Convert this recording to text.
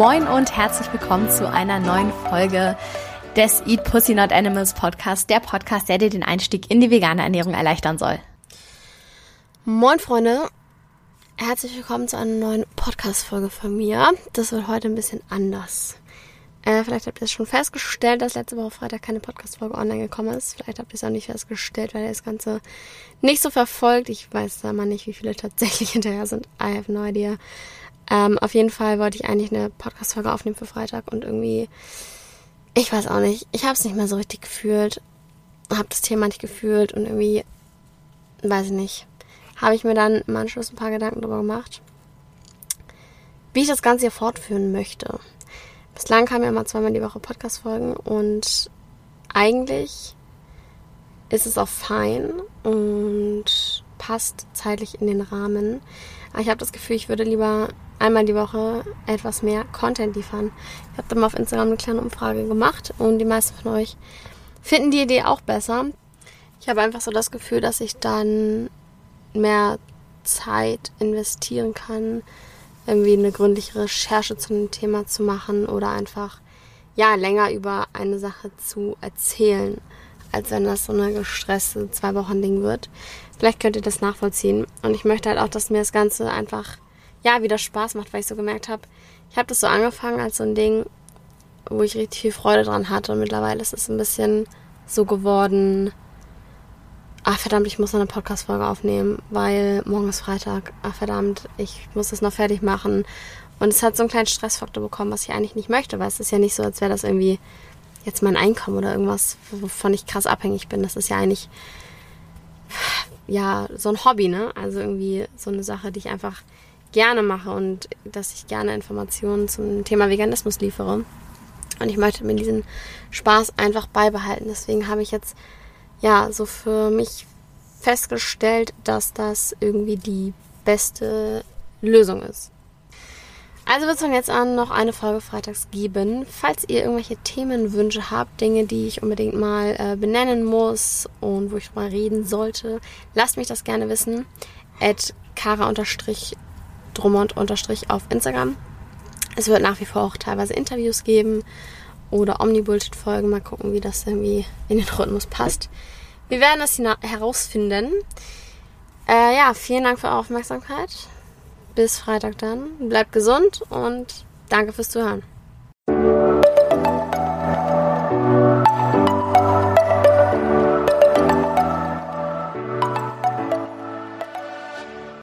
Moin und herzlich willkommen zu einer neuen Folge des Eat Pussy Not Animals Podcast, der Podcast, der dir den Einstieg in die vegane Ernährung erleichtern soll. Moin Freunde, herzlich willkommen zu einer neuen Podcast-Folge von mir. Das wird heute ein bisschen anders. Äh, vielleicht habt ihr es schon festgestellt, dass letzte Woche Freitag keine Podcast-Folge online gekommen ist. Vielleicht habt ihr es auch nicht festgestellt, weil ihr das Ganze nicht so verfolgt. Ich weiß da mal nicht, wie viele tatsächlich hinterher sind. I have no idea. Ähm, auf jeden Fall wollte ich eigentlich eine Podcast-Folge aufnehmen für Freitag und irgendwie, ich weiß auch nicht, ich habe es nicht mehr so richtig gefühlt. Habe das Thema nicht gefühlt und irgendwie, weiß ich nicht, habe ich mir dann im Anschluss ein paar Gedanken darüber gemacht, wie ich das Ganze hier fortführen möchte. Bislang kamen ja immer zweimal die Woche Podcast-Folgen und eigentlich ist es auch fein und passt zeitlich in den Rahmen. Aber ich habe das Gefühl, ich würde lieber einmal die Woche etwas mehr Content liefern. Ich habe dann mal auf Instagram eine kleine Umfrage gemacht und die meisten von euch finden die Idee auch besser. Ich habe einfach so das Gefühl, dass ich dann mehr Zeit investieren kann, irgendwie eine gründliche Recherche zu einem Thema zu machen oder einfach ja länger über eine Sache zu erzählen, als wenn das so eine gestresste zwei Wochen Ding wird. Vielleicht könnt ihr das nachvollziehen und ich möchte halt auch, dass mir das Ganze einfach ja wieder Spaß macht, weil ich so gemerkt habe, ich habe das so angefangen als so ein Ding, wo ich richtig viel Freude dran hatte und mittlerweile ist es ein bisschen so geworden, ach verdammt, ich muss noch eine Podcast-Folge aufnehmen, weil morgen ist Freitag. Ach verdammt, ich muss das noch fertig machen. Und es hat so einen kleinen Stressfaktor bekommen, was ich eigentlich nicht möchte, weil es ist ja nicht so, als wäre das irgendwie jetzt mein Einkommen oder irgendwas, wovon ich krass abhängig bin. Das ist ja eigentlich ja so ein Hobby, ne? Also irgendwie so eine Sache, die ich einfach gerne mache und dass ich gerne Informationen zum Thema Veganismus liefere. Und ich möchte mir diesen Spaß einfach beibehalten. Deswegen habe ich jetzt ja, so für mich festgestellt, dass das irgendwie die beste Lösung ist. Also wird es von jetzt an noch eine Folge freitags geben. Falls ihr irgendwelche Themenwünsche habt, Dinge, die ich unbedingt mal äh, benennen muss und wo ich mal reden sollte, lasst mich das gerne wissen. At kara-drummond- auf Instagram. Es wird nach wie vor auch teilweise Interviews geben oder Omni-Bullshit-Folgen. Mal gucken, wie das irgendwie in den Rhythmus passt. Wir werden das herausfinden. Äh, ja, vielen Dank für eure Aufmerksamkeit. Bis Freitag dann. Bleibt gesund und danke fürs Zuhören.